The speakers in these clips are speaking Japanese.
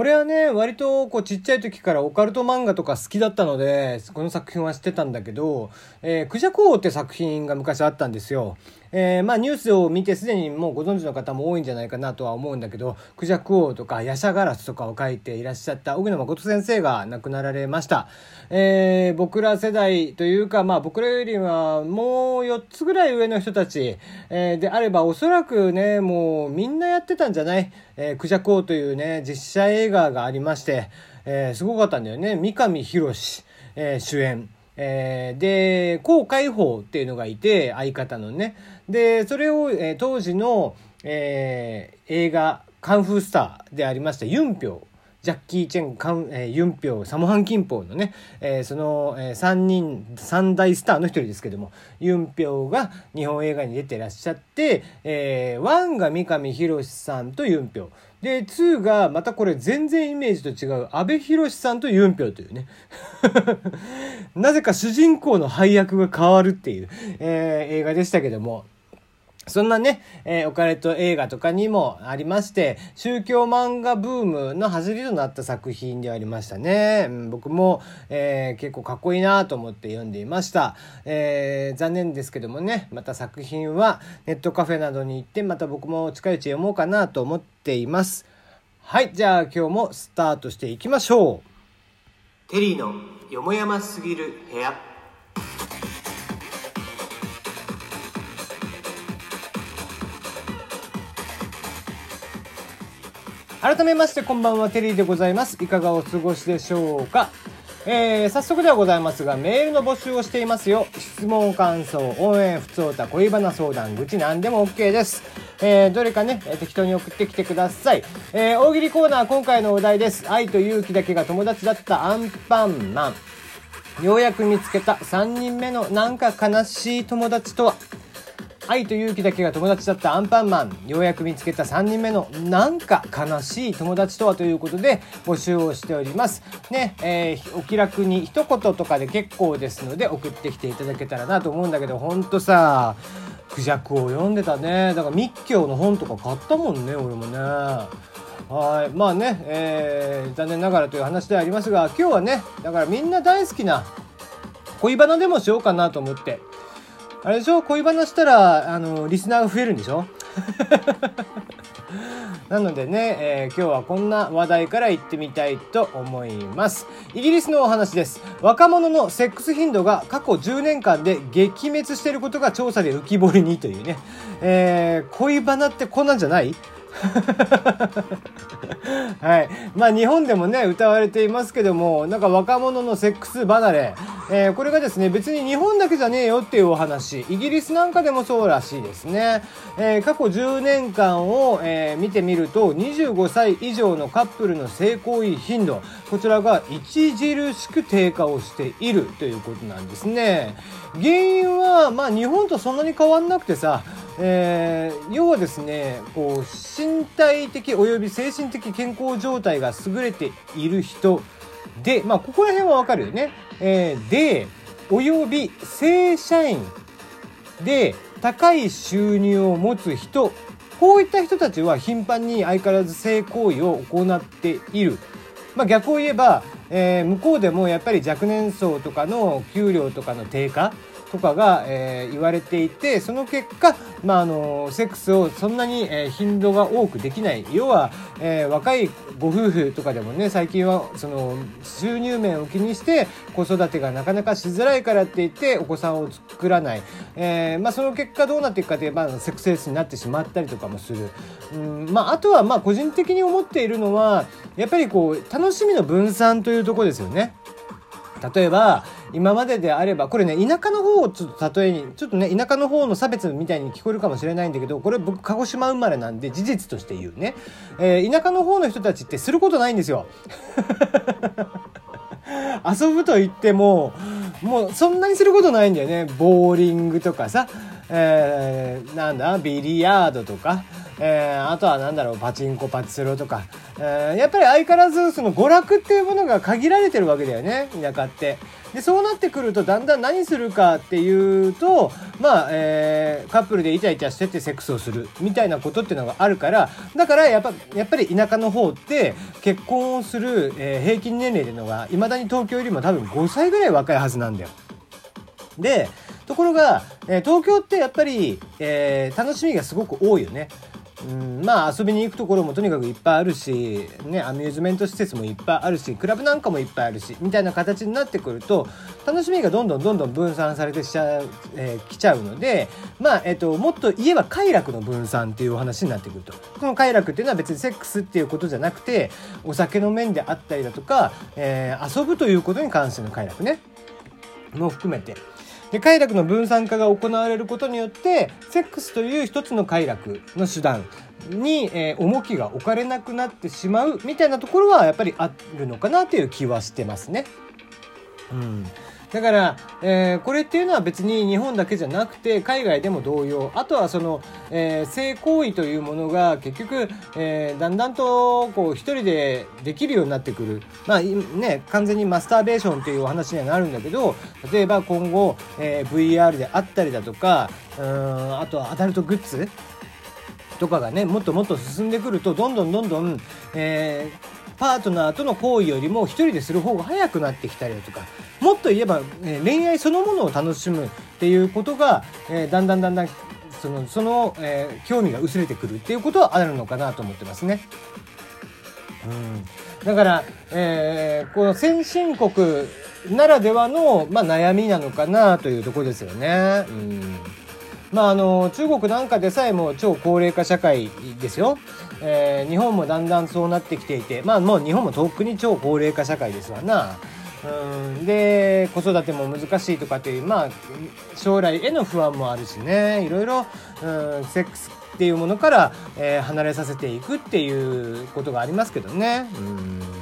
これはね、割とこうちっちゃい時からオカルト漫画とか好きだったので、この作品は知ってたんだけど、えー、クジャコ王って作品が昔あったんですよ。えー、まあニュースを見てすでにもうご存知の方も多いんじゃないかなとは思うんだけど、クジャク王とかヤシャガラスとかを書いていらっしゃった荻野誠先生が亡くなられました。えー、僕ら世代というか、まあ僕らよりはもう4つぐらい上の人たち、えー、であればおそらくね、もうみんなやってたんじゃない？えー、クジャク王というね、実写映画がありまして、えー、すごかったんだよね。三上博史、えー、主演。えー、で、高海宝っていうのがいて、相方のね。で、それを、えー、当時の、えー、映画、カンフースターでありましたユンピョウ。ジャッキー・チェン、カン、えー、ユンピョウ、サモハン・キンポウのね、えー、その、えー、3人、3大スターの一人ですけども、ユンピョウが日本映画に出てらっしゃって、えー、1が三上博史さんとユンピョウ。で、2がまたこれ全然イメージと違う、阿部寛さんとユンピョウというね。なぜか主人公の配役が変わるっていう、えー、映画でしたけども、そんなね、えー、オカルト映画とかにもありまして、宗教漫画ブームの走りとなった作品でありましたね。うん、僕も、えー、結構かっこいいなと思って読んでいました。えー、残念ですけどもね、また作品はネットカフェなどに行って、また僕も近いうち読もうかなと思っています。はい、じゃあ今日もスタートしていきましょう。テリーのよもやますぎる部屋。改めましてこんばんはテリーでございますいかがお過ごしでしょうか？えー、早速ではございますが、メールの募集をしていますよ。質問、感想、応援、不通歌、恋バナ相談、愚痴何でも OK です。えー、どれかね、適当に送ってきてください。えー、大喜利コーナー、今回のお題です。愛と勇気だけが友達だったアンパンマン。ようやく見つけた3人目のなんか悲しい友達とは？愛と勇気だけが友達だったアンパンマンようやく見つけた3人目のなんか悲しい友達とはということで募集をしております。ねえー、お気楽に一言とかで結構ですので送ってきていただけたらなと思うんだけどほんとさクジャクを読んでたね。だから密教の本とか買ったもんね俺もね。はい。まあね、えー、残念ながらという話ではありますが今日はねだからみんな大好きな恋バナでもしようかなと思ってあれでしょ？恋バナしたら、あの、リスナーが増えるんでしょ？なのでね、えー、今日はこんな話題から行ってみたいと思います。イギリスのお話です。若者のセックス頻度が過去10年間で激滅していることが調査で浮き彫りにというね。えー、恋バナってこんなんじゃない？はい。まあ日本でもね、歌われていますけども、なんか若者のセックス離れ、えー、これがですね、別に日本だけじゃねえよっていうお話、イギリスなんかでもそうらしいですね。えー、過去10年間を、えー、見てみると、25歳以上のカップルの性行為頻度、こちらが著しく低下をしているということなんですね。原因は、まあ日本とそんなに変わんなくてさ、えー、要はですねこう身体的および精神的健康状態が優れている人で、まあ、ここら辺はわかるよね。えー、で、および正社員で高い収入を持つ人、こういった人たちは頻繁に相変わらず性行為を行っている。まあ、逆を言えば、えー、向こうでもやっぱり若年層とかの給料とかの低下とかが、えー、言われていてその結果、まあ、あのセックスをそんなに、えー、頻度が多くできない。要は、えー、若いご夫婦とかでもね最近はその収入面を気にして子育てがなかなかしづらいからって言ってお子さんを作らない、えまあ、その結果どうなっていくかといえばセックスレスになってしまったりとかもする、うんまあ、あとはまあ個人的に思っているのはやっぱりこう楽しみの分散というところですよね。例えば今までであればこれね田舎の方をちょっと例えにちょっとね田舎の方の差別みたいに聞こえるかもしれないんだけどこれ僕鹿児島生まれなんで事実として言うね、えー、田舎の方の人たちってすることないんですよ。遊ぶと言ってももうそんなにすることないんだよねボーリングとかさ、えー、なんだビリヤードとか。えー、あとは何だろうパチンコパチスロとか、えー、やっぱり相変わらずその娯楽っていうものが限られてるわけだよね田舎って。でそうなってくるとだんだん何するかっていうとまあ、えー、カップルでイチャイチャしててセックスをするみたいなことっていうのがあるからだからやっぱやっぱり田舎の方って結婚をする、えー、平均年齢っていうのがいまだに東京よりも多分5歳ぐらい若いはずなんだよ。でところが、えー、東京ってやっぱり、え、楽しみがすごく多いよね。うん、まあ遊びに行くところもとにかくいっぱいあるし、ね、アミューズメント施設もいっぱいあるしクラブなんかもいっぱいあるしみたいな形になってくると楽しみがどんどんどんどん分散されてしちゃう、えー、きちゃうので、まあえーと、もっと言えば快楽の分散っていうお話になってくると。この快楽っていうのは別にセックスっていうことじゃなくてお酒の面であったりだとか、えー、遊ぶということに関しての快楽ね。も含めて。で快楽の分散化が行われることによってセックスという一つの快楽の手段に、えー、重きが置かれなくなってしまうみたいなところはやっぱりあるのかなという気はしてますね。うんだから、えー、これっていうのは別に日本だけじゃなくて海外でも同様。あとはその、えー、性行為というものが結局、えー、だんだんとこう一人でできるようになってくる。まあね完全にマスターベーションっていうお話にはなるんだけど例えば今後、えー、VR であったりだとかうんあとはアダルトグッズとかがねもっともっと進んでくるとどんどんどんどん、えー、パートナーとの行為よりも一人でする方が早くなってきたりだとかもっと言えば、え、恋愛そのものを楽しむっていうことが、え、だんだんだんだんそのその、えー、興味が薄れてくるっていうことはあるのかなと思ってますね。うん、だから、えー、この先進国ならではの、まあ、悩みなのかなというところですよね。うんまあ、あの中国なんかでさえも超高齢化社会ですよ、えー、日本もだんだんそうなってきていて。まあもう日本もとっくに超高齢化社会ですわな。うん。で子育ても難しいとかっていうまあ将来への不安もあるしね。いろいろうんセックスっていうものから、えー、離れさせていくっていうことがありますけどね。うん。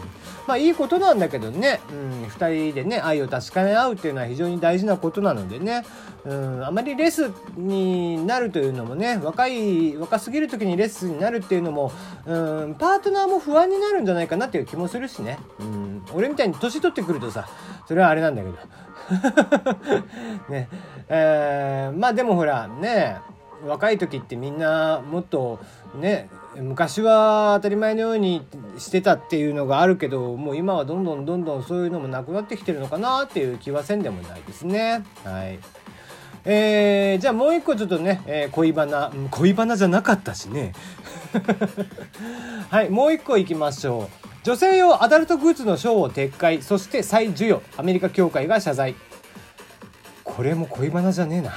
まあいいことなんだけどね、うん、2人でね愛を確かめ合うっていうのは非常に大事なことなのでね、うん、あまりレスになるというのもね若い若すぎる時にレスになるっていうのも、うん、パートナーも不安になるんじゃないかなっていう気もするしね、うん、俺みたいに年取ってくるとさそれはあれなんだけど。ね。えー、まあでもほらね若い時ってみんなもっとね昔は当たり前のようにしてたっていうのがあるけどもう今はどんどんどんどんそういうのもなくなってきてるのかなっていう気はせんでもないですね。はい。えー、じゃあもう一個ちょっとね、えー、恋バナ恋バナじゃなかったしね。はいもう一個いきましょう。女性用アダルトグッズの賞を撤回そして再授与。アメリカ協会が謝罪。これも恋バナじゃねえな。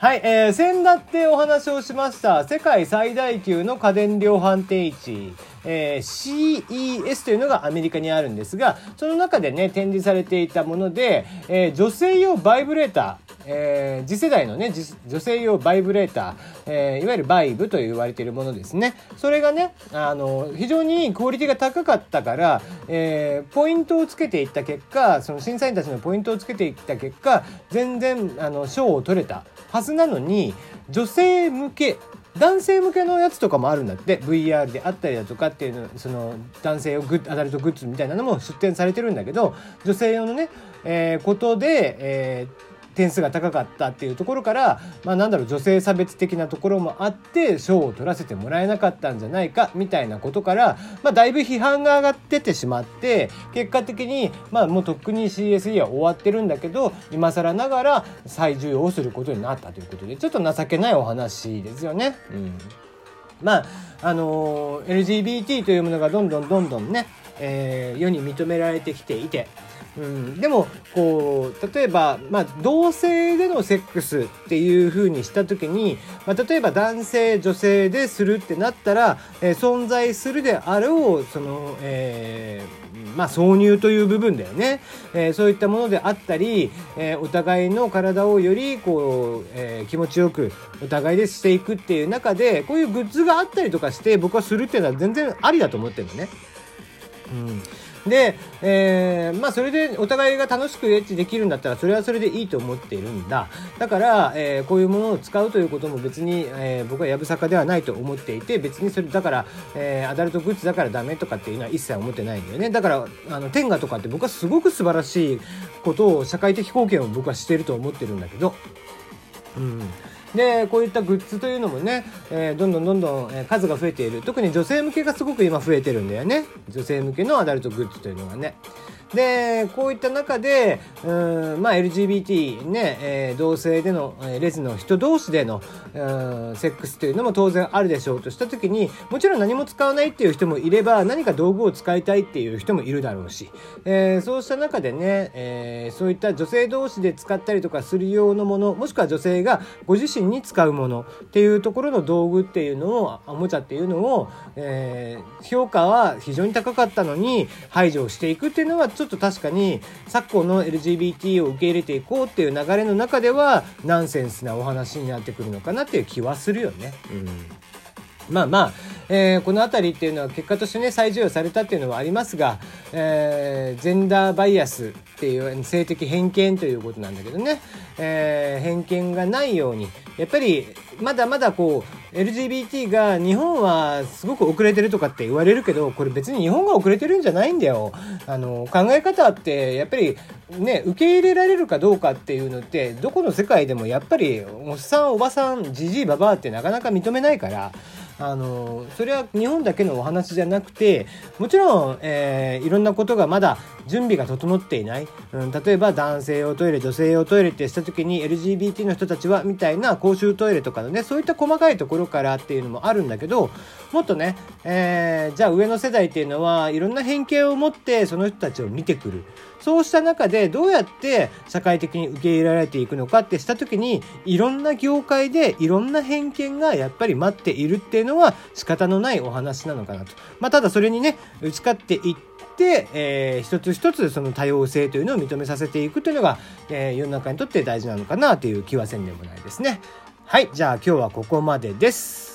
はい、えー、先だってお話をしました世界最大級の家電量販店市、えー、CES というのがアメリカにあるんですがその中でね展示されていたもので、えー、女性用バイブレーター。えー、次世代のね女性用バイブレーター、えー、いわゆるバイブと言われているものですね。それがねあの非常にクオリティが高かったから、えー、ポイントをつけていった結果その審査員たちのポイントをつけていった結果全然あの賞を取れたはずなのに女性向け男性向けのやつとかもあるんだって。VR であったりだとかっていうのその男性用グッアダルトグッズみたいなのも出展されてるんだけど女性用のね、えー、ことで、えー、点数が高かったっていうところから、まあ、なんだろう女性差別的なところもあって賞を取らせてもらえなかったんじゃないかみたいなことから、まあ、だいぶ批判が上がっててしまって結果的に、まあ、もうとっくに CSE は終わってるんだけど今更ながら再授与をすることになったということでちょっと情けないお話ですよね。うんまああの LGBT というものがどんどんどんどんね、えー、世に認められてきていてうん、でもこう例えば、まあ、同性でのセックスっていう風にした時に、まあ、例えば男性女性でするってなったら、えー、存在するであろうその、えー、まあ、挿入という部分だよね、えー、そういったものであったり、えお互いの体をよりこう、え気持ちよくお互いでしていくっていう中でこういうグッズがあったりとかして僕はするっていうのは全然ありだと思ってるのね。うん。で、えー、まあそれでお互いが楽しくエッチできるんだったらそれはそれでいいと思っているんだ。だから、えー、こういうものを使うということも別に、えー、僕はやぶさかではないと思っていて別にそれだから、え、アダルトグッズだからダメとかっていうのは一切思ってないんだよね。だからあの天下とかって僕はすごく素晴らしいことを社会的貢献を僕はしてると思ってるんだけど。うん。でこういったグッズというのもね、えー、どんどんどんどん、え数が増えている特に女性向けがすごく今増えてるんだよね女性向けのアダルトグッズというのがね。でこういった中でうん、まあ、LGBT ね、えー、同性での、えー、レズの人同士でのうんセックスというのも当然あるでしょうとした時にもちろん何も使わないっていう人もいれば何か道具を使いたいっていう人もいるだろうし、えー、そうした中でね、えー、そういった女性同士で使ったりとかする用のものもしくは女性がご自身に使うものっていうところの道具っていうのをおもちゃっていうのを、えー、評価は非常に高かったのに排除していくっていうのはちょっと確かに昨今の LGBT を受け入れていこうっていう流れの中ではナンセンスなお話になってくるのかなっていう気はするよね。うんまあまあ、えー、この辺りっていうのは結果としてね再授与されたっていうのはありますが、えー、ジェンダーバイアスっていう性的偏見ということなんだけどね、えー、偏見がないようにやっぱりまだまだこう LGBT が日本はすごく遅れてるとかって言われるけどこれ別に日本が遅れてるんじゃないんだよ。あの考え方ってやっぱりね受け入れられるかどうかっていうのってどこの世界でもやっぱりおっさんおばさんじじいばばあってなかなか認めないからあのそれは日本だけのお話じゃなくてもちろん、えー、いろんなことがまだ準備が整っていない、うん、例えば男性用トイレ女性用トイレってした時に LGBT の人たちはみたいな公衆トイレとかのねそういった細かいところからっていうのもあるんだけどもっとね、えー、じゃあ上の世代っていうのはいろんな偏見を持ってその人たちを見てくる。そうした中でどうやって社会的に受け入れられていくのかってした時にいろんな業界でいろんな偏見がやっぱり待っているっていうのは仕方のないお話なのかなと。まあ、ただそれにね打ち勝っていって、えー、一つ一つその多様性というのを認めさせていくというのが、えー、世の中にとって大事なのかなという気はせんでもないですね。はい、じゃあ今日はここまでです。